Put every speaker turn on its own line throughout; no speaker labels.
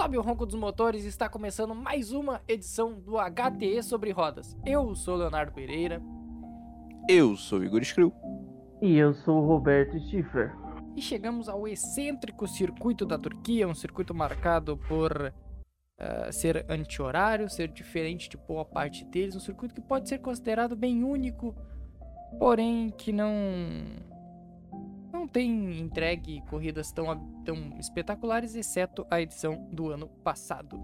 Sobe o ronco dos motores e está começando mais uma edição do HTE sobre rodas. Eu sou Leonardo Pereira.
Eu sou Igor Skrill.
E eu sou o Roberto Stifler.
E chegamos ao excêntrico circuito da Turquia, um circuito marcado por uh, ser anti-horário, ser diferente de boa parte deles, um circuito que pode ser considerado bem único, porém que não tem entregue corridas tão, tão espetaculares, exceto a edição do ano passado.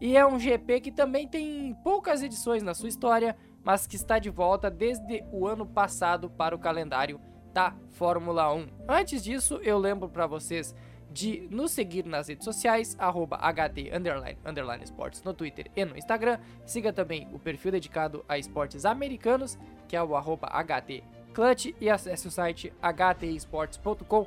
E é um GP que também tem poucas edições na sua história, mas que está de volta desde o ano passado para o calendário da Fórmula 1. Antes disso, eu lembro para vocês de nos seguir nas redes sociais, HT underline, underline esportes no Twitter e no Instagram. Siga também o perfil dedicado a esportes americanos, que é o arroba HT Clutch e acesse o site htesports.com.br,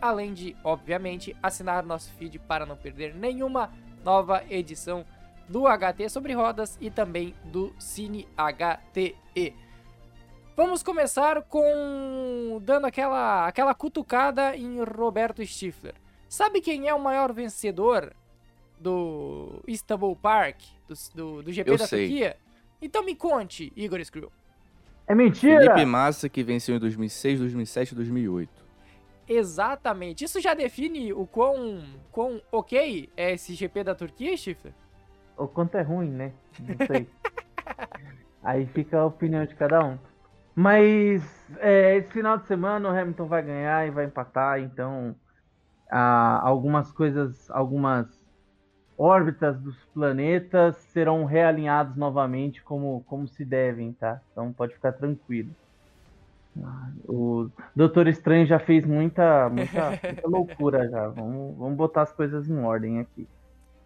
além de, obviamente, assinar nosso feed para não perder nenhuma nova edição do HT sobre rodas e também do Cine HTE. Vamos começar com dando aquela, aquela cutucada em Roberto Stifler. Sabe quem é o maior vencedor do Istanbul Park, do, do, do GP
Eu
da
sei.
Turquia? Então me conte, Igor Skrill.
É mentira!
Felipe Massa, que venceu em 2006, 2007 e 2008.
Exatamente. Isso já define o quão, quão ok é esse GP da Turquia, Stifler?
O quanto é ruim, né? Não sei. Aí fica a opinião de cada um. Mas é, esse final de semana o Hamilton vai ganhar e vai empatar, então ah, algumas coisas, algumas órbitas dos planetas serão realinhados novamente como, como se devem, tá? Então pode ficar tranquilo. Ah, O Doutor Estranho já fez muita, muita, muita loucura já. Vamos, vamos botar as coisas em ordem aqui.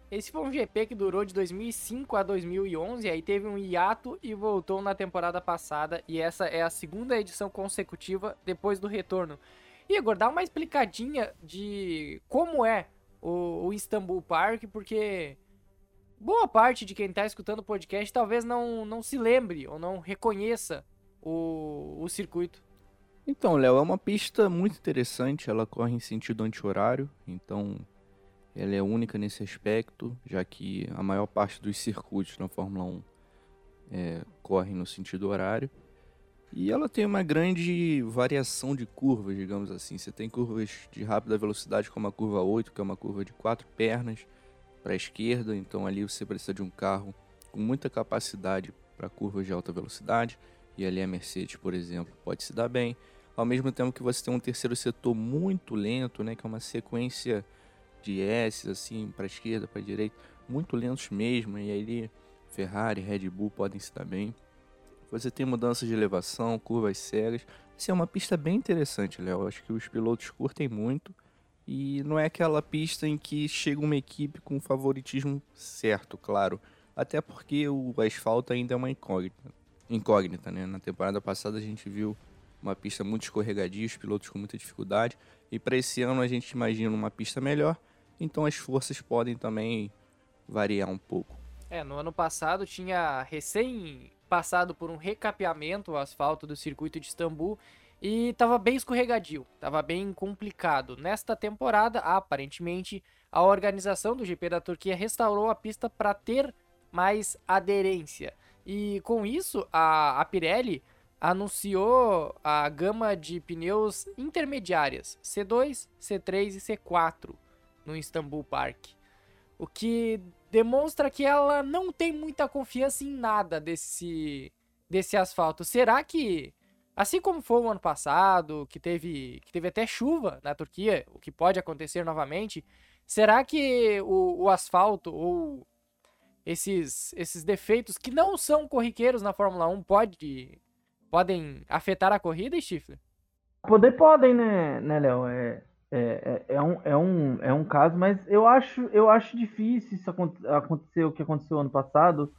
Esse foi um GP que durou de 2005 a 2011, aí teve um hiato e voltou na temporada passada, e essa é a segunda edição consecutiva depois do retorno. Igor, dá uma explicadinha de como é o, o Istanbul Park, porque boa parte de quem está escutando o podcast talvez não, não se lembre ou não reconheça o, o circuito.
Então, Léo, é uma pista muito interessante. Ela corre em sentido anti-horário, então ela é única nesse aspecto, já que a maior parte dos circuitos na Fórmula 1 é, corre no sentido horário. E ela tem uma grande variação de curvas, digamos assim. Você tem curvas de rápida velocidade, como a curva 8, que é uma curva de quatro pernas para a esquerda, então ali você precisa de um carro com muita capacidade para curvas de alta velocidade, e ali a Mercedes, por exemplo, pode se dar bem. Ao mesmo tempo que você tem um terceiro setor muito lento, né, que é uma sequência de S assim para esquerda, para direita, muito lentos mesmo, e aí Ferrari, Red Bull podem se dar bem. Você tem mudanças de elevação, curvas cegas. Assim, é uma pista bem interessante, Léo. Acho que os pilotos curtem muito. E não é aquela pista em que chega uma equipe com favoritismo certo, claro. Até porque o asfalto ainda é uma incógnita. Incógnita, né? Na temporada passada a gente viu uma pista muito escorregadia, os pilotos com muita dificuldade. E para esse ano a gente imagina uma pista melhor. Então as forças podem também variar um pouco.
É, no ano passado tinha recém passado por um recapeamento o asfalto do circuito de Istambul e estava bem escorregadio, estava bem complicado. Nesta temporada, aparentemente, a organização do GP da Turquia restaurou a pista para ter mais aderência. E com isso, a, a Pirelli anunciou a gama de pneus intermediárias C2, C3 e C4 no Istanbul Park. O que demonstra que ela não tem muita confiança em nada desse, desse asfalto. Será que, assim como foi o ano passado, que teve, que teve até chuva na Turquia, o que pode acontecer novamente, será que o, o asfalto ou esses, esses defeitos que não são corriqueiros na Fórmula 1 pode, podem afetar a corrida, Stifler?
Poder podem, né, né Léo? É, é, é, é, um, é, um, é um caso, mas eu acho, eu acho difícil isso aconte- acontecer o que aconteceu ano passado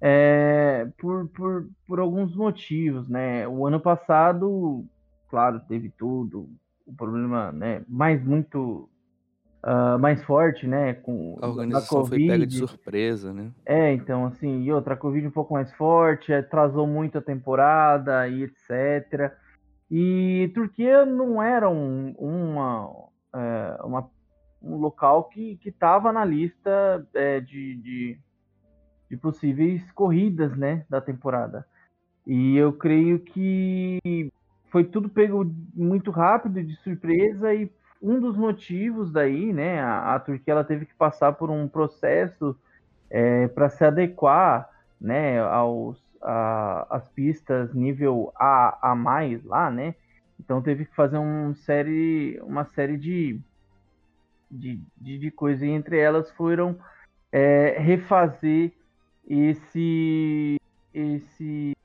é, por, por, por alguns motivos, né? O ano passado, claro, teve tudo, o problema, né, mais muito ah, mais forte, né, com
A organização foi pega de
Covid.
surpresa, né?
É, então, assim, e outra, a Covid um pouco mais forte, atrasou muito a temporada e etc. E Turquia não era um, uma, é, uma, um local que estava na lista é, de, de, de, possíveis corridas né, da temporada. E eu creio que foi tudo pego muito rápido, de surpresa, e um dos motivos daí, né, a, a Turquia ela teve que passar por um processo é, para se adequar né, aos, a, as pistas nível A a mais lá, né? Então teve que fazer um série, uma série de, de, de, de coisas. E entre elas foram é, refazer esse, esse,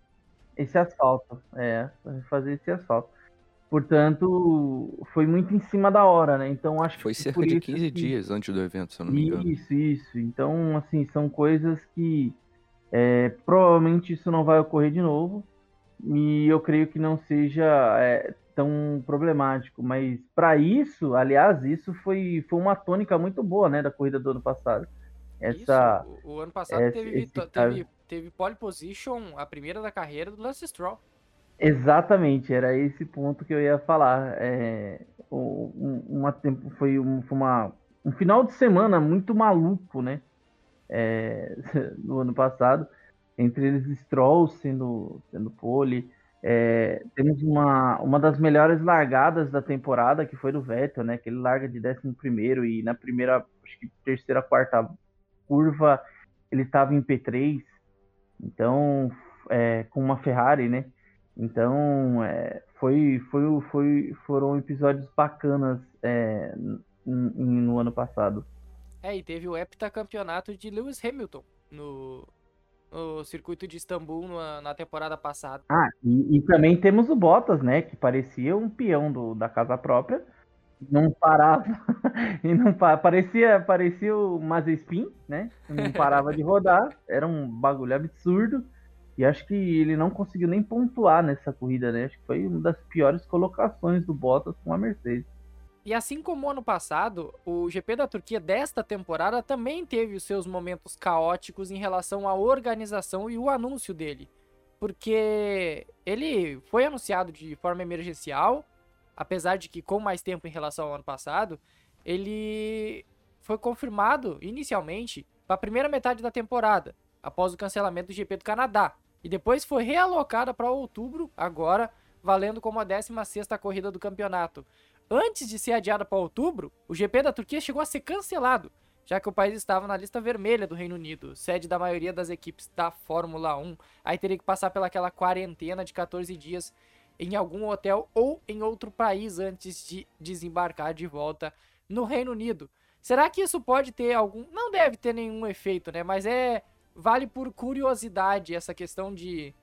esse asfalto. É, refazer esse asfalto. Portanto, foi muito em cima da hora, né? Então acho
foi
que.
Foi cerca de 15 que... dias antes do evento, se eu não me engano.
Isso, isso. Então, assim, são coisas que é, provavelmente isso não vai ocorrer de novo. E eu creio que não seja é, tão problemático. Mas para isso, aliás, isso foi, foi uma tônica muito boa, né, da corrida do ano passado.
Essa, isso, o, o ano passado esse, teve, esse teve, teve pole position, a primeira da carreira do Lance Stroll.
Exatamente, era esse ponto que eu ia falar. É, um, uma, foi, um, foi uma, um final de semana muito maluco, né? É, no ano passado, entre eles Stroll sendo, sendo pole. É, temos uma, uma das melhores largadas da temporada, que foi do Vettel, né? Que ele larga de 11 e na primeira, acho que terceira, quarta curva, ele estava em P3. Então, é, com uma Ferrari, né? Então, é, foi, foi, foi, foram episódios bacanas é, no ano passado.
É, e teve o heptacampeonato de Lewis Hamilton no, no circuito de Istambul na, na temporada passada.
Ah, e, e, também temos o Bottas, né? Que parecia um peão do, da casa própria. Não parava. e não parecia, parecia o Mazespin, né? Não parava de rodar. Era um bagulho absurdo. E acho que ele não conseguiu nem pontuar nessa corrida, né? Acho que foi uma das piores colocações do Bottas com a Mercedes.
E assim como ano passado, o GP da Turquia desta temporada também teve os seus momentos caóticos em relação à organização e o anúncio dele. Porque ele foi anunciado de forma emergencial, apesar de que com mais tempo em relação ao ano passado, ele foi confirmado inicialmente para a primeira metade da temporada, após o cancelamento do GP do Canadá, e depois foi realocada para outubro, agora, valendo como a 16ª corrida do campeonato. Antes de ser adiada para outubro, o GP da Turquia chegou a ser cancelado, já que o país estava na lista vermelha do Reino Unido, sede da maioria das equipes da Fórmula 1. Aí teria que passar pelaquela quarentena de 14 dias em algum hotel ou em outro país antes de desembarcar de volta no Reino Unido. Será que isso pode ter algum. Não deve ter nenhum efeito, né? Mas é vale por curiosidade essa questão de.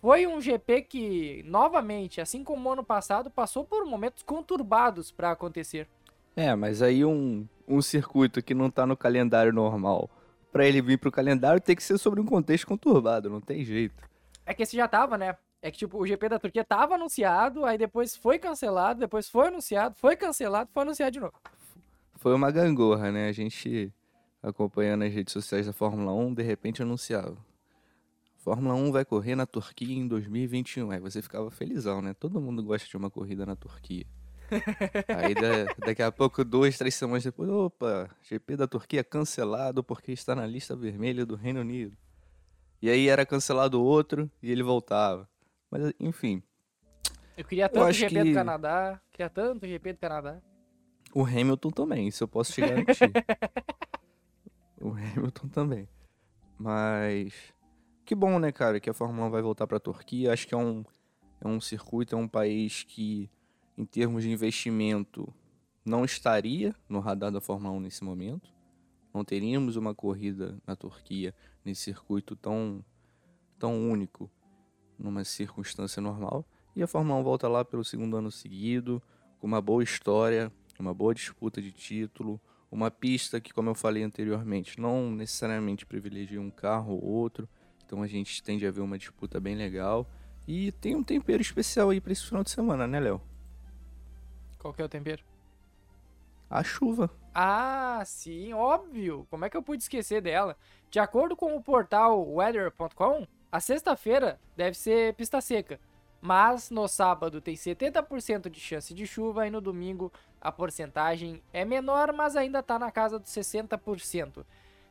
Foi um GP que, novamente, assim como o ano passado, passou por momentos conturbados para acontecer.
É, mas aí um, um circuito que não tá no calendário normal, para ele vir pro calendário tem que ser sobre um contexto conturbado, não tem jeito.
É que esse já tava, né? É que, tipo, o GP da Turquia tava anunciado, aí depois foi cancelado, depois foi anunciado, foi cancelado, foi anunciado de novo.
Foi uma gangorra, né? A gente acompanhando as redes sociais da Fórmula 1, de repente anunciava. Fórmula 1 vai correr na Turquia em 2021. Aí você ficava felizão, né? Todo mundo gosta de uma corrida na Turquia. Aí da, daqui a pouco, duas, três semanas depois, opa, GP da Turquia cancelado porque está na lista vermelha do Reino Unido. E aí era cancelado outro e ele voltava. Mas enfim.
Eu queria tanto o GP que... do Canadá, queria tanto GP do Canadá.
O Hamilton também, isso eu posso te garantir. o Hamilton também. Mas que bom, né, cara, que a Fórmula 1 vai voltar para a Turquia. Acho que é um, é um circuito, é um país que, em termos de investimento, não estaria no radar da Fórmula 1 nesse momento. Não teríamos uma corrida na Turquia nesse circuito tão, tão único, numa circunstância normal. E a Fórmula 1 volta lá pelo segundo ano seguido, com uma boa história, uma boa disputa de título, uma pista que, como eu falei anteriormente, não necessariamente privilegia um carro ou outro. Então a gente tende a ver uma disputa bem legal. E tem um tempero especial aí para esse final de semana, né, Léo?
Qual que é o tempero?
A chuva.
Ah, sim, óbvio. Como é que eu pude esquecer dela? De acordo com o portal weather.com, a sexta-feira deve ser pista seca. Mas no sábado tem 70% de chance de chuva e no domingo a porcentagem é menor, mas ainda tá na casa dos 60%.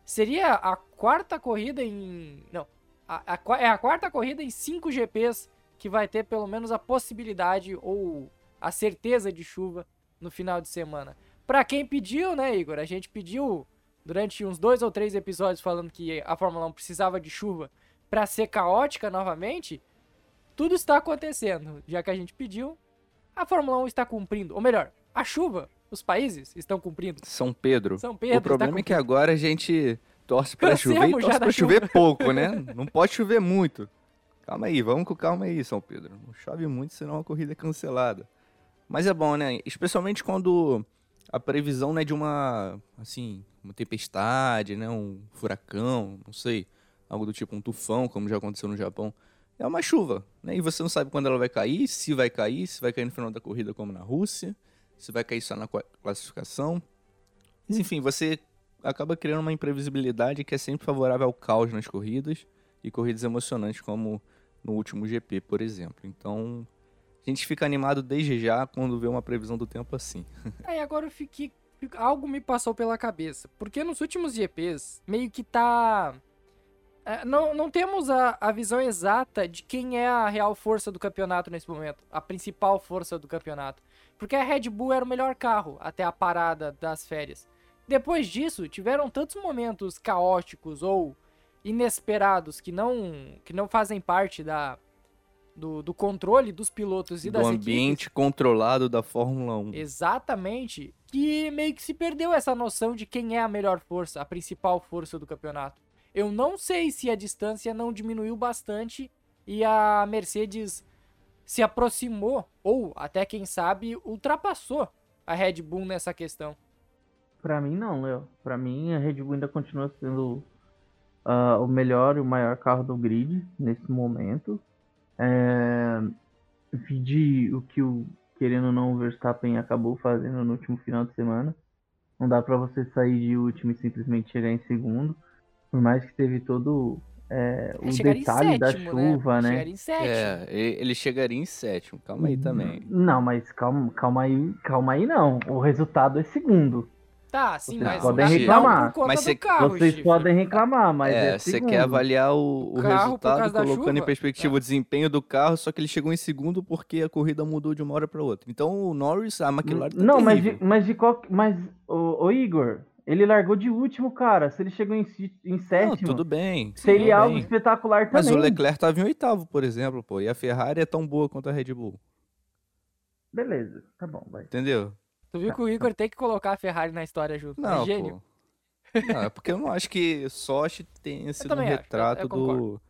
Seria a quarta corrida em. Não. A, a, é a quarta corrida em 5 GPs que vai ter pelo menos a possibilidade ou a certeza de chuva no final de semana. Para quem pediu, né, Igor? A gente pediu durante uns dois ou três episódios falando que a Fórmula 1 precisava de chuva para ser caótica novamente. Tudo está acontecendo, já que a gente pediu. A Fórmula 1 está cumprindo, ou melhor, a chuva, os países estão cumprindo.
São Pedro.
São Pedro.
O problema é que agora a gente torce para chover e torce para chover pouco, né? Não pode chover muito. Calma aí, vamos com calma aí, São Pedro. Não chove muito, senão a corrida é cancelada. Mas é bom, né? Especialmente quando a previsão né, de uma, assim, uma tempestade, né, um furacão, não sei, algo do tipo um tufão, como já aconteceu no Japão. É uma chuva, né? E você não sabe quando ela vai cair, se vai cair, se vai cair no final da corrida como na Rússia, se vai cair só na classificação. Mas enfim, você acaba criando uma imprevisibilidade que é sempre favorável ao caos nas corridas e corridas emocionantes como no último GP, por exemplo. Então, a gente fica animado desde já quando vê uma previsão do tempo assim.
Aí agora eu fiquei. Algo me passou pela cabeça. Porque nos últimos GPs, meio que tá. É, não, não temos a, a visão exata de quem é a real força do campeonato nesse momento. A principal força do campeonato. Porque a Red Bull era o melhor carro até a parada das férias. Depois disso, tiveram tantos momentos caóticos ou inesperados que não, que não fazem parte da, do, do controle dos pilotos e
do
das
ambiente
equipes.
controlado da Fórmula 1.
Exatamente. Que meio que se perdeu essa noção de quem é a melhor força, a principal força do campeonato. Eu não sei se a distância não diminuiu bastante e a Mercedes se aproximou ou até quem sabe ultrapassou a Red Bull nessa questão.
Para mim não, Léo. Para mim a Red Bull ainda continua sendo uh, o melhor e o maior carro do grid nesse momento. É, de o que o querendo ou não o Verstappen acabou fazendo no último final de semana. Não dá para você sair de último e simplesmente chegar em segundo. Por mais que teve todo é, o detalhe sétimo, da né? chuva, né?
né?
É, ele chegaria em sétimo. Calma aí também.
Não, mas calma, calma aí, calma aí não. O resultado é segundo.
Tá, sim,
vocês
mas
podem reclamar.
Mas
cê,
carro,
vocês
Chifre.
podem reclamar, mas é,
você quer avaliar o, o resultado colocando em perspectiva
é.
o desempenho do carro, só que ele chegou em segundo porque a corrida mudou de uma hora para outra. Então o Norris, a McLaren tá
Não, mas de, mas de qual, mas o, Igor, ele largou de último, cara. Se ele chegou em, em sétimo,
Não, tudo bem.
seria
tudo
algo
bem.
espetacular também.
Mas o Leclerc tava em oitavo, por exemplo, pô, e a Ferrari é tão boa quanto a Red Bull.
Beleza, tá bom, vai.
Entendeu?
Tu viu que o Igor tem que colocar a Ferrari na história junto.
Não,
é gênio.
pô. Não, é porque eu não acho que Sochi tenha sido um
também acho, eu-
retrato
eu
do,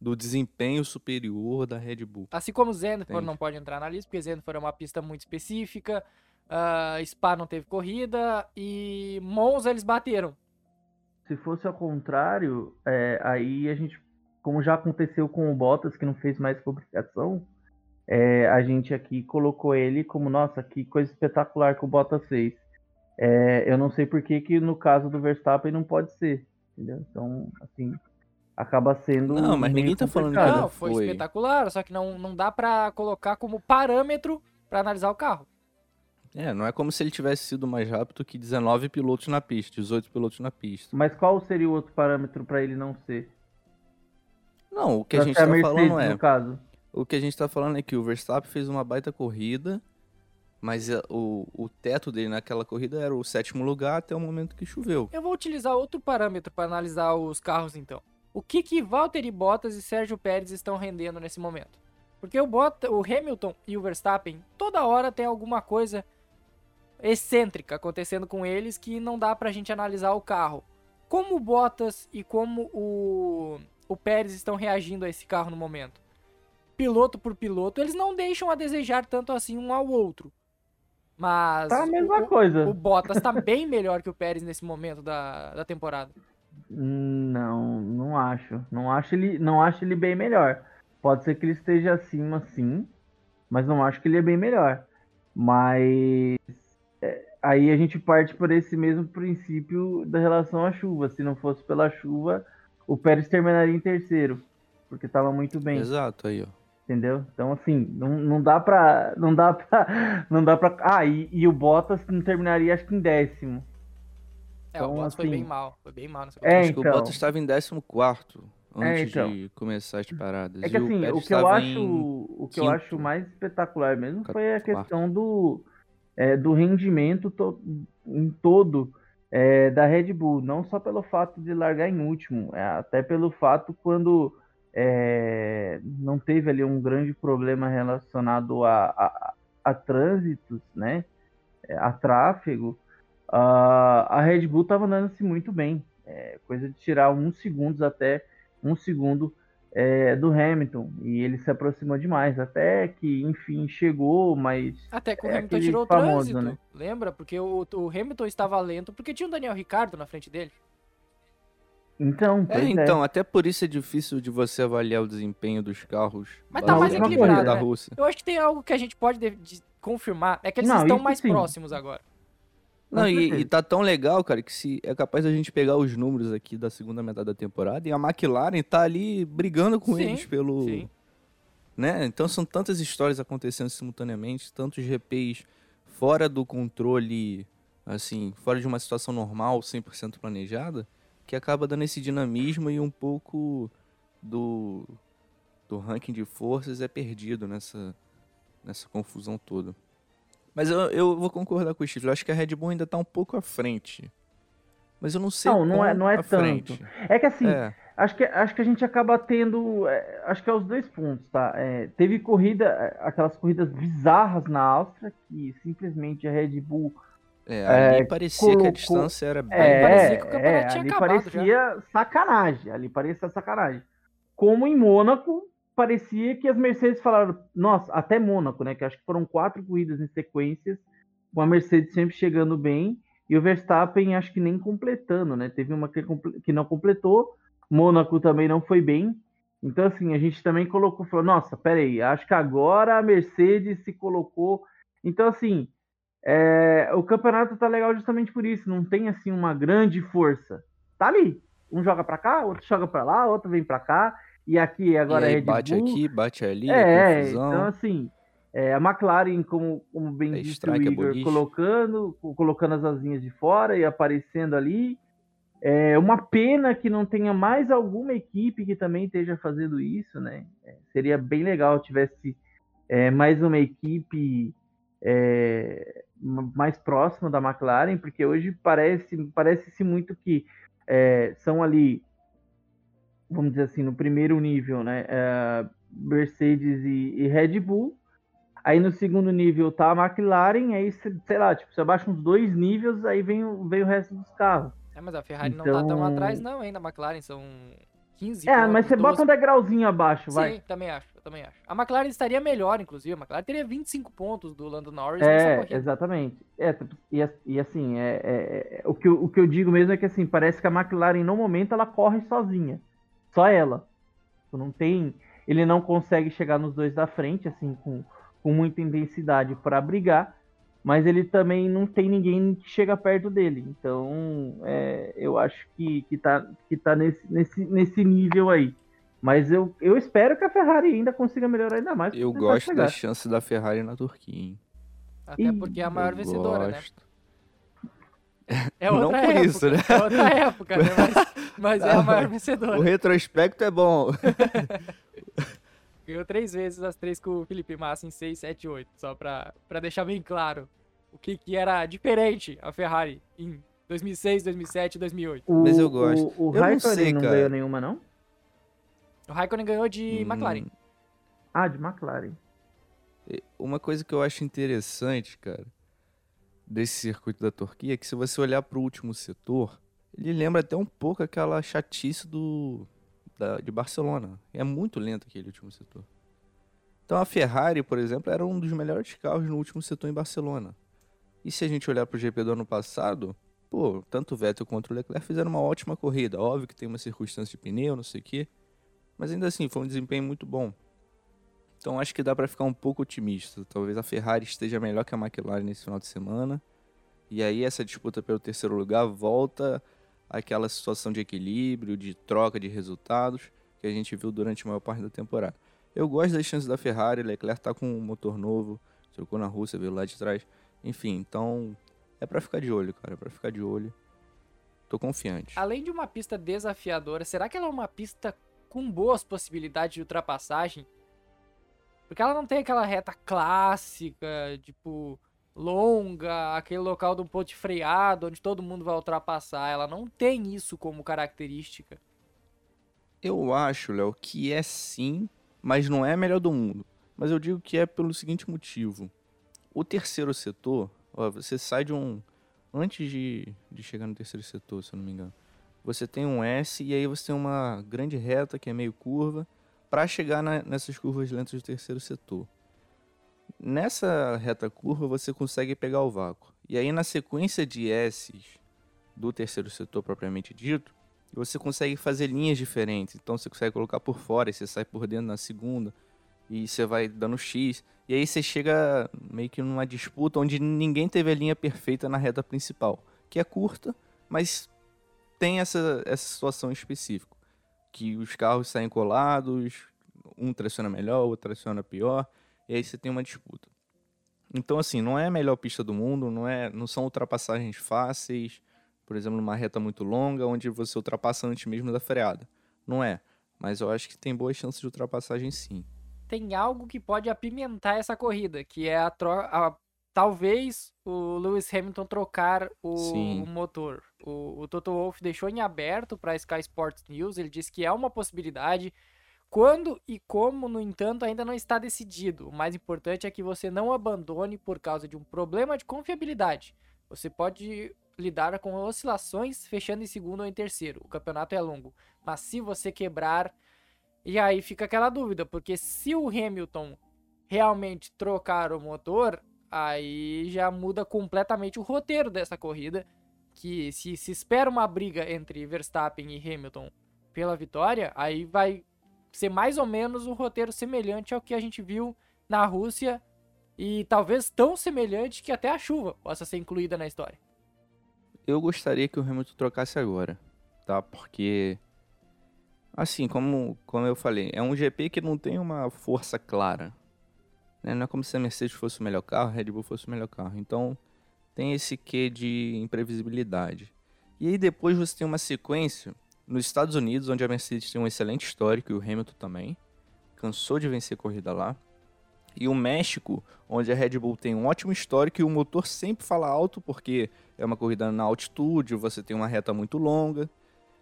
do desempenho superior da Red Bull.
Assim como Zandvoort
Entende.
não pode entrar na lista, porque Zandvoort é uma pista muito específica. ah, Spa não teve corrida e Monza eles bateram.
Se fosse ao contrário, é, aí a gente, como já aconteceu com o Bottas, que não fez mais publicação, é, a gente aqui colocou ele como, nossa, que coisa espetacular que o Bottas fez. É, eu não sei por que, que no caso do Verstappen não pode ser, entendeu? Então, assim, acaba sendo.
Não, mas ninguém tá falando que não
foi,
foi.
espetacular, só que não, não dá pra colocar como parâmetro pra analisar o carro.
É, não é como se ele tivesse sido mais rápido que 19 pilotos na pista, 18 pilotos na pista.
Mas qual seria o outro parâmetro para ele não ser?
Não, o que a gente tá
Mercedes,
falando é.
no caso.
O que a gente tá falando é que o Verstappen fez uma baita corrida, mas é, o, o teto dele naquela corrida era o sétimo lugar até o momento que choveu.
Eu vou utilizar outro parâmetro pra analisar os carros então. O que que Valtteri Bottas e Sérgio Pérez estão rendendo nesse momento? Porque o, Bota, o Hamilton e o Verstappen toda hora tem alguma coisa excêntrica acontecendo com eles que não dá pra gente analisar o carro. Como o Bottas e como o, o Pérez estão reagindo a esse carro no momento? Piloto por piloto, eles não deixam a desejar tanto assim um ao outro. Mas
Tá a mesma
o,
coisa.
o Bottas tá bem melhor que o Pérez nesse momento da, da temporada.
Não, não acho. Não acho ele, não acho ele bem melhor. Pode ser que ele esteja acima, sim, mas não acho que ele é bem melhor. Mas é, aí a gente parte por esse mesmo princípio da relação à chuva. Se não fosse pela chuva, o Pérez terminaria em terceiro, porque estava muito bem.
Exato, aí, ó.
Entendeu? Então, assim, não, não dá pra. Não dá pra. Não dá pra. Ah, e, e o Bottas não terminaria, acho que em décimo.
É,
Então,
o Bottas foi
assim,
bem mal. Foi bem mal nessa
É.
Acho que o
então.
Bottas estava em 14 antes
então.
de começar as paradas.
É que
E
assim,
Pérez
o que eu acho, o que eu acho mais espetacular mesmo foi a
Quarto.
questão do, é, do rendimento to- em todo é, da Red Bull, não só pelo fato de largar em último, é, até pelo fato quando é, não teve ali um grande problema relacionado a, a, a trânsitos, né, é, a tráfego, a, a Red Bull estava andando-se muito bem, é, coisa de tirar uns segundos até um segundo é, do Hamilton e ele se aproximou demais, até que enfim chegou, mas
Até que o
É
Hamilton tirou o
famoso,
trânsito.
né?
Lembra? Porque o, o Hamilton estava lento, porque tinha o Daniel Ricardo na frente dele.
Então,
É,
é.
então, até por isso é difícil de você avaliar o desempenho dos carros.
Mas tá
mais equilibrado,
da
né?
Rússia.
Eu acho que tem algo que a gente pode de- de- confirmar. É que eles
Não,
estão mais
sim.
próximos agora.
Não, e, e tá tão legal, cara, que se é capaz da gente pegar os números aqui da segunda metade da temporada e a McLaren tá ali brigando com
Sim,
eles pelo.
sim.
Né? Então são tantas histórias acontecendo simultaneamente, tantos GPs fora do controle, assim, fora de uma situação normal, 100% planejada, que acaba dando esse dinamismo e um pouco do, do ranking de forças é perdido nessa, nessa confusão toda. Mas eu, eu vou concordar com o Steve. Eu acho que a Red Bull ainda tá um pouco à frente. Mas eu não sei
Não, não é- não é
à
tanto.
frente.
É que assim,
É,
acho que, acho que a gente acaba tendo. é, acho que é os dois pontos, tá? É, teve corrida, é, aquelas corridas bizarras na Áustria, que simplesmente a Red Bull.
É, ali
É,
parecia que a distância era bem...
É,
parecia que o
é,
campeonato tinha
ali
acabado
parecia sacanagem. Ali parecia sacanagem. Como em Mônaco, parecia que as Mercedes falaram. Nossa, até Mônaco, né? Que acho que foram quatro corridas em sequências, com a Mercedes sempre chegando bem. E o Verstappen, acho que nem completando, né? Teve uma que, que não completou. Mônaco também não foi bem. Então, assim, a gente também colocou, falou, nossa, peraí, acho que agora a Mercedes se colocou. Então, assim, é, o campeonato tá legal justamente por isso. Não tem, assim, uma grande força. Tá ali. Um joga pra cá, outro joga pra lá, outro vem pra cá. E aqui agora
e aí
é
bate
Bull.
aqui, bate ali,
É,
confusão.
então assim, é, a McLaren, como, como bem
É
disse o
strike, é
Igor,
boliche.
colocando, co- colocando as asinhas de fora e aparecendo ali. É uma pena que não tenha mais alguma equipe que também esteja fazendo isso, né? É, seria bem legal tivesse é, mais uma equipe é, mais próxima da McLaren, porque hoje parece parece-se muito que é, são ali, vamos dizer assim, no primeiro nível, né? é, Mercedes e, e Red Bull. Aí no segundo nível tá a McLaren, aí sei lá, tipo, você abaixa uns dois níveis, aí vem, o- vem o resto dos carros.
É, mas a Ferrari não tá tão
Então-
atrás, não, ainda. A McLaren são 15
é,
pontos,
mas você
12.
bota um degrauzinho abaixo, vai.
Sim, também acho, eu também acho. A McLaren estaria melhor, inclusive. A McLaren teria 25 pontos do Lando Norris nessa
É,
corrida.
exatamente. É, e, e assim, é, é- é- o, que, eu- o que eu digo mesmo é que assim, parece que a McLaren no momento ela corre sozinha. Só ela. Tipo, Não tem. Ele não consegue chegar nos dois da frente, assim, com, com muita intensidade para brigar, mas ele também não tem ninguém que chega perto dele. Então, é, eu acho que, que tá, que tá nesse, nesse, nesse nível aí. Mas eu, eu espero que a Ferrari ainda consiga melhorar ainda mais.
Eu gosto
chegar.
da chance da Ferrari na Turquia, hein?
Até
Ih,
porque é a maior
Eu
vencedora, né?
gosto.
É
Não
outra
por
época.
isso, né?
É outra época, né? Mas, mas é a maior vencedora.
O retrospecto é bom.
Ganhou três vezes as três com o Felipe Massa em 6, 7 8. Só pra, pra deixar bem claro o que, que era diferente a Ferrari em 2006, 2007 e 2008.
O,
Mas eu gosto.
O, o
Eu não
Raikkonen
sei,
não
cara.
ganhou nenhuma, não?
O Raikkonen ganhou de
Hum,
McLaren.
Ah, de McLaren.
Uma coisa que eu acho interessante, cara, desse circuito da Turquia é que se você olhar pro último setor, ele lembra até um pouco aquela chatice do da- de Barcelona. É muito lento aquele último setor. Então a Ferrari, por exemplo, era um dos melhores carros no último setor em Barcelona. E se a gente olhar pro GP do ano passado, pô, tanto o Vettel quanto o Leclerc fizeram uma ótima corrida. Óbvio que tem uma circunstância de pneu, não sei o quê, mas ainda assim foi um desempenho muito bom. Então acho que dá pra ficar um pouco otimista. Talvez a Ferrari esteja melhor que a McLaren nesse final de semana. E aí essa disputa pelo terceiro lugar volta àquela situação de equilíbrio, de troca de resultados que a gente viu durante a maior parte da temporada. Eu gosto das chances da Ferrari, Leclerc tá com um motor novo, trocou na Rússia, veio lá de trás. Enfim, então é para ficar de olho, cara, é para ficar de olho. Tô confiante.
Além de uma pista desafiadora, será que ela é uma pista com boas possibilidades de ultrapassagem? Porque ela não tem aquela reta clássica, tipo, longa, aquele local do ponte freado, onde todo mundo vai ultrapassar. Ela não tem isso como característica.
Eu acho, Léo, que é sim, mas não é a melhor do mundo. Mas eu digo que é pelo seguinte motivo. O terceiro setor, ó, você sai de um. Antes de, de chegar no terceiro setor, se eu não me engano, você tem um S e aí você tem uma grande reta que é meio curva para chegar na, nessas curvas lentas do terceiro setor. Nessa reta curva você consegue pegar o vácuo. E aí na sequência de S's do terceiro setor propriamente dito, você consegue fazer linhas diferentes. Então você consegue colocar por fora e você sai por dentro na segunda e você vai dando X. E aí você chega meio que numa disputa onde ninguém teve a linha perfeita na reta principal, que é curta, mas tem essa, essa situação específica, que os carros saem colados, um traciona melhor, o outro traciona pior, e aí você tem uma disputa. Então assim, não é a melhor pista do mundo, não é, não são ultrapassagens fáceis, por exemplo, numa reta muito longa, onde você ultrapassa antes mesmo da freada. Não é, mas eu acho que tem boas chances de ultrapassagem sim
tem algo que pode apimentar essa corrida, que é a. Talvez o Lewis Hamilton trocar o, o motor. O, o, Toto Wolff deixou em aberto para a Sky Sports News. Ele disse que é uma possibilidade. Quando e como, no entanto, ainda não está decidido. O mais importante é que você não abandone por causa de um problema de confiabilidade. Você pode lidar com oscilações fechando em segundo ou em terceiro. O campeonato é longo. Mas se você quebrar e aí fica aquela dúvida, porque se o Hamilton realmente trocar o motor, aí já muda completamente o roteiro dessa corrida. Que se se espera uma briga entre Verstappen e Hamilton pela vitória, aí vai ser mais ou menos um roteiro semelhante ao que a gente viu na Rússia e talvez tão semelhante que até a chuva possa ser incluída na história.
Eu gostaria que o Hamilton trocasse agora, tá? Porque Assim, como, como eu falei, é um GP que não tem uma força clara. Né? Não é como se a Mercedes fosse o melhor carro, a Red Bull fosse o melhor carro. Então, tem esse quê de imprevisibilidade. E aí depois você tem uma sequência nos Estados Unidos, onde a Mercedes tem um excelente histórico e o Hamilton também. Cansou de vencer corrida lá. E o México, onde a Red Bull tem um ótimo histórico e o motor sempre fala alto, porque é uma corrida na altitude, você tem uma reta muito longa.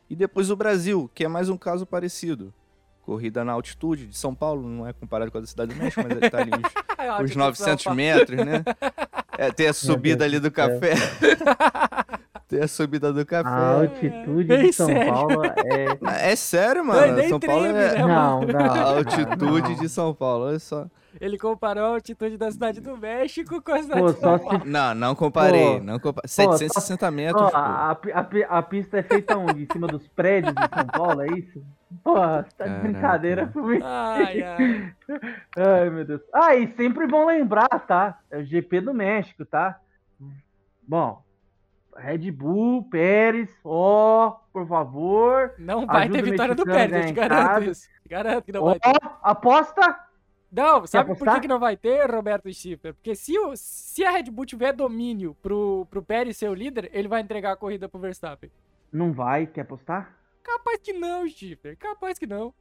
E depois o Brasil, que é mais um caso parecido. Corrida na altitude de São Paulo, não é comparado com a da Cidade do México, mas está ali os, os 900 metros, né? É, tem a subida ali do café. tem a subida do café. A
altitude de São sério? Paulo é.
É sério, mano. São Paulo é. Né,
não, não. A
altitude de São Paulo, olha só.
Ele comparou a altitude da cidade do México com a cidade pô, de São Paulo.
Se... Não, não comparei. Pô, não compa... 760
só...
metros.
Pô, a, a, a, pista é feita onde? Em cima dos prédios de São Paulo, é isso? Pô, você tá de brincadeira comigo. Ai, ai. ai, meu Deus. Ah, e sempre bom lembrar, tá? É o GP do México, tá? Bom, Red Bull, Pérez, ó, oh, por favor.
Não vai ter vitória do Pérez, eu te garanto isso. Garanto que não oh, vai ter.
Aposta?
Não, sabe por que, que não vai ter, Roberto Schiffer? Porque se, o, se a Red Bull tiver domínio pro, pro Pérez ser o líder, ele vai entregar a corrida pro Verstappen.
Não vai, quer apostar?
Capaz que não, Schiffer, capaz que não.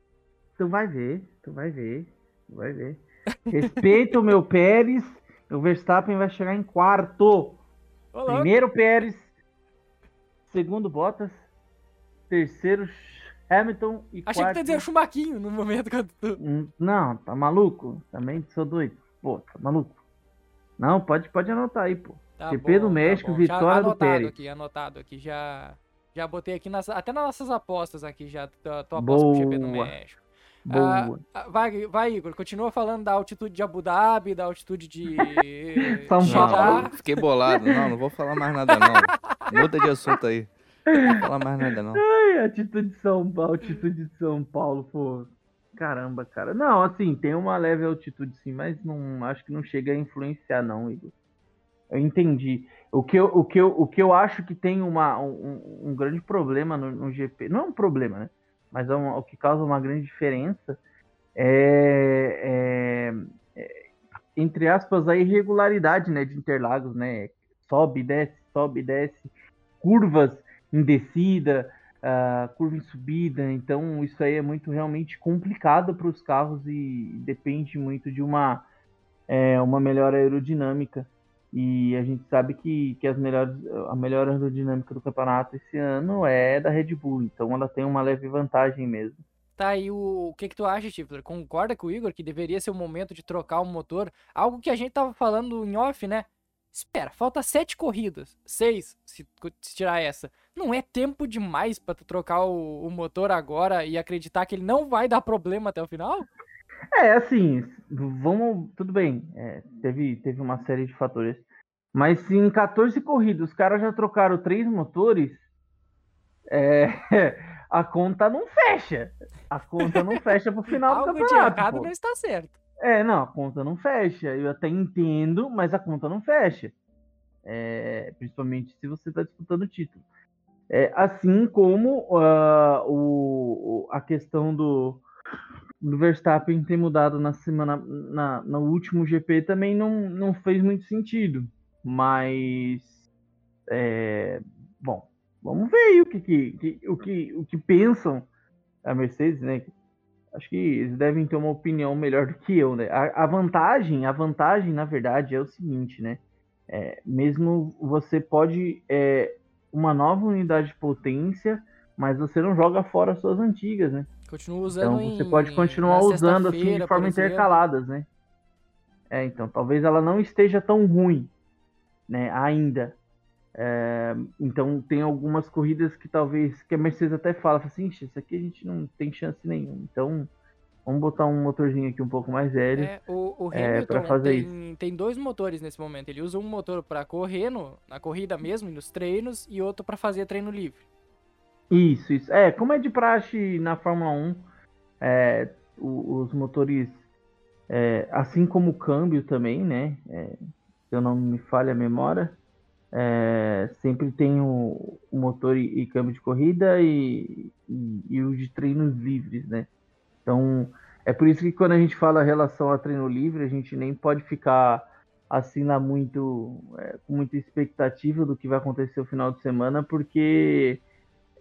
Tu vai ver, tu vai ver, tu vai ver. Respeita o meu Pérez, o Verstappen vai chegar em quarto. Olá. Primeiro Pérez, segundo Bottas, terceiro Hamilton e
Achei
quarto...
que ia dizer o Chumaquinho no momento quando tu...
Hum, não, tá maluco? Também sou doido. Pô, tá maluco? Não, pode, pode anotar aí, pô. Tá GP bom, do tá México, tá vitória do Pérez.
aqui, anotado aqui, já... Já botei aqui, nas, até nas nossas apostas aqui, já tô, tô aposta pro GP do México.
Boa.
Ah, vai, vai, Igor, continua falando da altitude de Abu Dhabi, da altitude de.
São Paulo.
Fiquei bolado. Não, não vou falar mais nada, não. Muda de assunto aí. Não vou falar mais nada, não.
Ai, atitude de São Paulo, atitude de São Paulo, pô. Caramba, cara. Não, assim, tem uma leve altitude sim, mas não acho que não chega a influenciar, não, Igor. Eu entendi. O que eu, o que eu, o que eu acho que tem uma, um, um grande problema no, no, GP, não é um problema, né? Mas é um, o que causa uma grande diferença é, é, é, entre aspas, a irregularidade né, de Interlagos, né? Sobe, desce, sobe, desce, curvas em descida, uh, curva em subida. Então, isso aí é muito realmente complicado para os carros e depende muito de uma, é, uma melhor aerodinâmica. E a gente sabe que, que as melhores, a melhor aerodinâmica do campeonato esse ano é da Red Bull. Então, ela tem uma leve vantagem mesmo.
Tá, e o, o que que tu acha, Tifler? Concorda com o Igor que deveria ser o momento de trocar o motor? Algo que a gente tava falando em off, né? Espera, falta sete corridas. Seis, se, se tirar essa. Não é tempo demais para tu trocar o, o, motor agora e acreditar que ele não vai dar problema até o final?
É, assim, vamos. Tudo bem. É, teve, teve uma série de fatores. Mas se em 14 corridas os caras já trocaram três motores. É, a conta não fecha. A conta não fecha pro final
Algo
do campeonato.
De errado pô. não está certo.
É, não, a conta não fecha. Eu até entendo, mas a conta não fecha. É, principalmente se você está disputando o título. É, assim como uh, o, a questão do, do Verstappen ter mudado na semana na, no último GP também não, não fez muito sentido. Mas é, bom, vamos ver o que, que, o que, o que pensam a Mercedes, né? Acho que eles devem ter uma opinião melhor do que eu, né? A, a vantagem, a vantagem, na verdade, é o seguinte, né? É, mesmo você pode é, uma nova unidade de potência, mas você não joga fora as suas antigas, né?
Continua usando
Então você em, pode continuar usando assim de forma intercaladas, né? É, então talvez ela não esteja tão ruim, né? Ainda. É, então tem algumas corridas que talvez que a Mercedes até fala assim, isso aqui a gente não tem chance nenhuma. Então vamos botar um motorzinho aqui um pouco mais velho.
É, o, o é, Hamilton é, fazer tem, tem dois motores nesse momento. Ele usa um motor para correr no, na corrida mesmo, nos treinos, e outro para fazer treino livre.
Isso, isso. É, como é de praxe na Fórmula 1, é, os, motores, é, assim como o câmbio também, né? É, se eu não me falha a memória, é, sempre tem o, o motor e, e, câmbio de corrida e, e, e, o de treinos livres, né? Então, é por isso que quando a gente fala relação a treino livre, a gente nem pode ficar assim lá muito é, com muita expectativa do que vai acontecer no final de semana, porque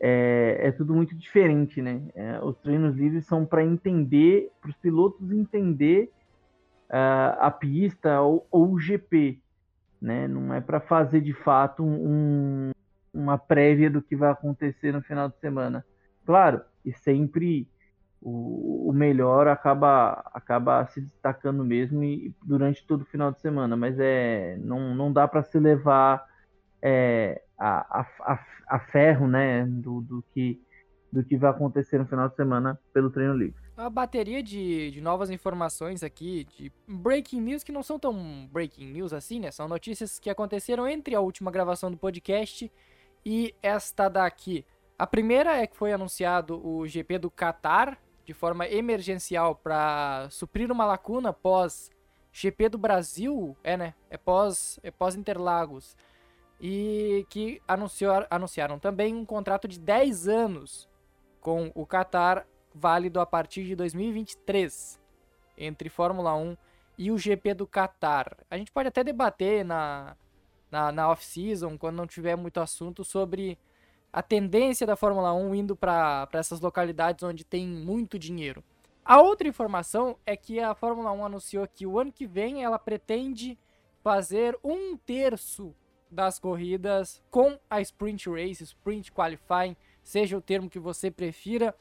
é, é tudo muito diferente, né? É, os treinos livres são para entender, para os pilotos entender uh, a pista ou, ou o GP né? Não é para fazer de fato um, uma prévia do que vai acontecer no final de semana. Claro, e sempre o, o melhor acaba acaba se destacando mesmo e, durante todo o final de semana, mas é não, não dá para se levar é, a, a, a, ferro, né, do, do que do que vai acontecer no final de semana pelo treino livre
uma bateria de, de novas informações aqui, de breaking news que não são tão breaking news assim, né? São notícias que aconteceram entre a última gravação do podcast e esta daqui. A primeira é que foi anunciado o GP do Qatar de forma emergencial para suprir uma lacuna pós GP do Brasil, é né? É pós, é pós Interlagos. E que anunciaram também um contrato de 10 anos com o Qatar válido a partir de 2023 entre Fórmula 1 e o GP do Qatar. A gente pode até debater na, na, na off-season, quando não tiver muito assunto, sobre a tendência da Fórmula 1 indo para essas localidades onde tem muito dinheiro. A outra informação é que a Fórmula 1 anunciou que o ano que vem ela pretende fazer um terço das corridas com a Sprint Race, Sprint Qualifying, seja o termo que você prefira.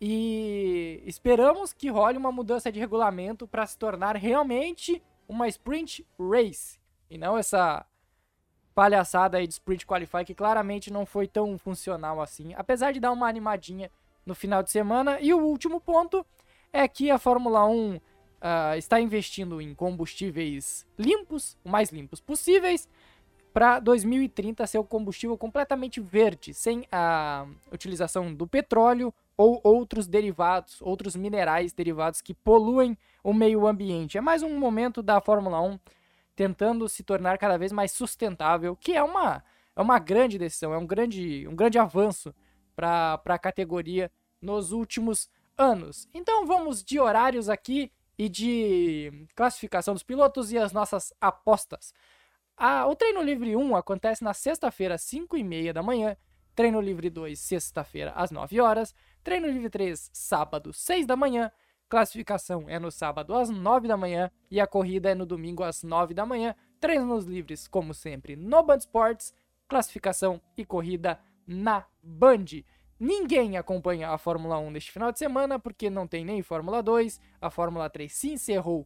E esperamos que role uma mudança de regulamento para se tornar realmente uma sprint race e não essa palhaçada aí de sprint qualify que claramente não foi tão funcional assim, apesar de dar uma animadinha no final de semana. E o último ponto é que a Fórmula 1 uh, ah, está investindo em combustíveis limpos, o mais limpos possíveis, para 2030 ser o combustível completamente verde, sem a utilização do petróleo ou outros derivados, outros minerais derivados que poluem o meio ambiente. É mais um momento da Fórmula 1 tentando se tornar cada vez mais sustentável, que é uma, é uma grande decisão, é um grande, um grande avanço para a categoria nos últimos anos. Então vamos de horários aqui e de classificação dos pilotos e as nossas apostas. Ah, o treino livre 1 acontece na sexta-feira, às 5h30 da manhã. Treino livre 2, sexta-feira, às 9 horas. Treino livre 3, sábado, 6 da manhã. Classificação é no sábado às 9 da manhã e a corrida é no domingo às 9 da manhã. Treinos livres, como sempre, no Band Sports. Classificação e corrida na Band. Ninguém acompanha a Fórmula 1 neste final de semana porque não tem nem Fórmula 2. A Fórmula 3 se encerrou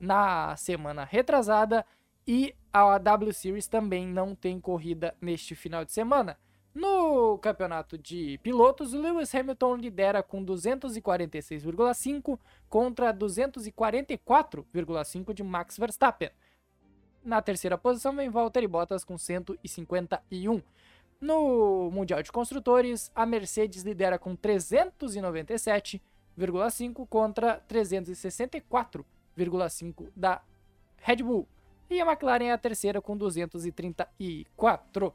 na semana retrasada e a W Series também não tem corrida neste final de semana. No campeonato de pilotos, Lewis Hamilton lidera com 246,5 contra 244,5 de Max Verstappen. Na terceira posição vem Valtteri Bottas com 151. No Mundial de Construtores, a Mercedes lidera com 397,5 contra 364,5 da Red Bull. E a McLaren é a terceira com 234.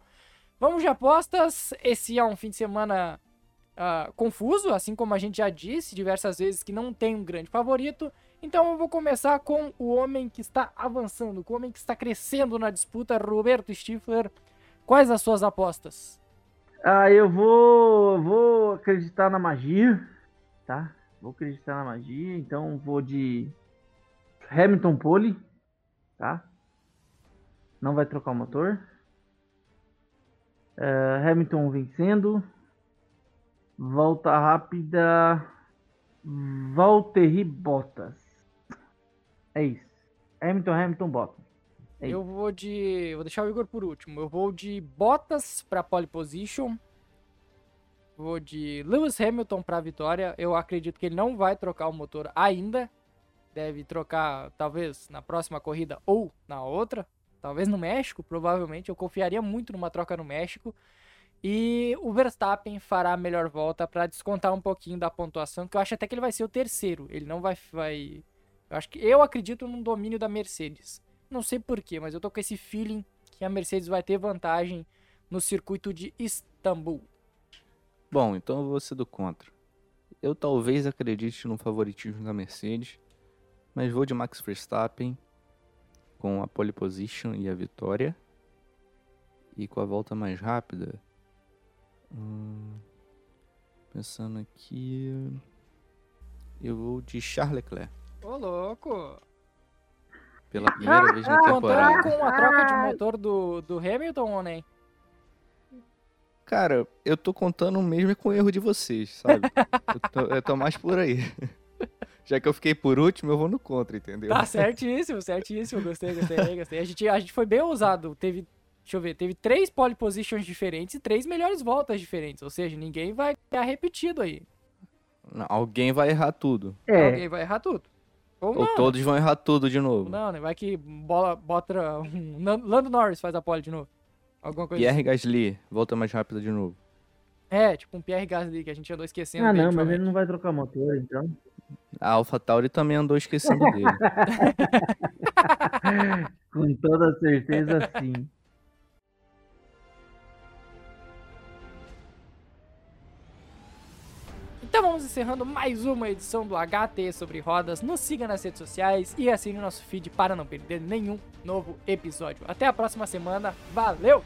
Vamos de apostas. Esse é um fim de semana uh, confuso, assim como a gente já disse diversas vezes que não tem um grande favorito. Então eu vou começar com o homem que está avançando, com o homem que está crescendo na disputa, Roberto Stifler. Quais as suas apostas?
Ah, eu vou, vou acreditar na magia, tá? Vou acreditar na magia, então vou de Hamilton Pole, tá? Não vai trocar o motor. Uh, Hamilton vencendo. Volta rápida. Valtteri Bottas. É isso. Hamilton, Hamilton, Bottas.
É eu vou de. Vou deixar o Igor por último. Eu vou de Bottas para pole position. Vou de Lewis Hamilton para vitória. Eu acredito que ele não vai trocar o motor ainda. Deve trocar, talvez, na próxima corrida ou na outra. Talvez no México, provavelmente. Eu confiaria muito numa troca no México. E o Verstappen fará a melhor volta para descontar um pouquinho da pontuação, que eu acho até que ele vai ser o terceiro. Ele não vai. vai... Eu acho que eu acredito no domínio da Mercedes. Não sei porquê, mas eu tô com esse feeling que a Mercedes vai ter vantagem no circuito de Istambul.
Bom, então eu vou ser do contra. Eu talvez acredite no favoritismo da Mercedes, mas vou de Max Verstappen com a pole position e a vitória. E com a volta mais rápida. Hum, pensando aqui. Eu vou de Charles Leclerc.
Ô, louco!
Pela primeira vez na temporada.
com a troca de motor do, do Hamilton ou nem?
Cara, eu tô contando mesmo com o erro de vocês, sabe? eu, tô, eu tô mais por aí. Já que eu fiquei por último, eu vou no contra, entendeu?
Tá certíssimo, certíssimo. Gostei, gostei, gostei. A gente, a gente foi bem ousado. Teve, deixa eu ver, teve três pole positions diferentes e três melhores voltas diferentes. Ou seja, ninguém vai ficar repetido aí.
Não, alguém vai errar tudo.
É. Alguém vai errar tudo.
Ou, Ou todos vão errar tudo de novo.
Não, né? Vai que bola, bota um. Lando Norris faz a pole de novo. Alguma coisa
Pierre
assim.
Gasly, volta mais rápido de novo.
É, tipo um Pierre Gasly que a gente andou esquecendo.
Ah, não, mas ele não vai trocar motor, então.
A AlphaTauri também andou esquecendo dele.
Com toda certeza, sim.
Então vamos encerrando mais uma edição do HT sobre rodas. Nos siga nas redes sociais e assine o nosso feed para não perder nenhum novo episódio. Até a próxima semana. Valeu!